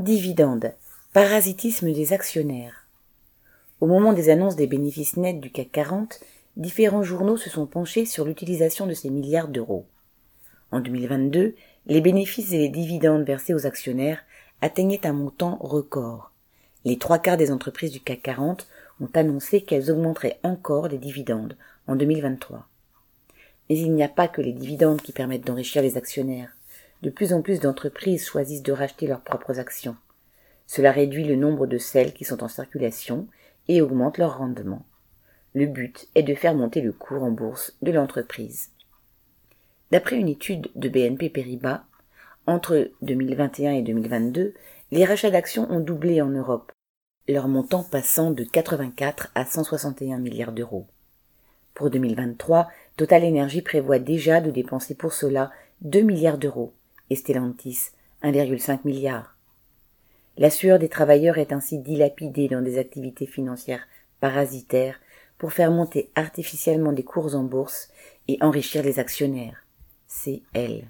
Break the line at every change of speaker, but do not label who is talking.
Dividendes. Parasitisme des actionnaires. Au moment des annonces des bénéfices nets du CAC 40, différents journaux se sont penchés sur l'utilisation de ces milliards d'euros. En 2022, les bénéfices et les dividendes versés aux actionnaires atteignaient un montant record. Les trois quarts des entreprises du CAC 40 ont annoncé qu'elles augmenteraient encore les dividendes en 2023. Mais il n'y a pas que les dividendes qui permettent d'enrichir les actionnaires de plus en plus d'entreprises choisissent de racheter leurs propres actions. Cela réduit le nombre de celles qui sont en circulation et augmente leur rendement. Le but est de faire monter le cours en bourse de l'entreprise. D'après une étude de BNP Paribas, entre 2021 et 2022, les rachats d'actions ont doublé en Europe, leur montant passant de 84 à 161 milliards d'euros. Pour 2023, Total Energy prévoit déjà de dépenser pour cela 2 milliards d'euros, et Stellantis 1,5 milliard. La sueur des travailleurs est ainsi dilapidée dans des activités financières parasitaires pour faire monter artificiellement des cours en bourse et enrichir les actionnaires. C'est elle.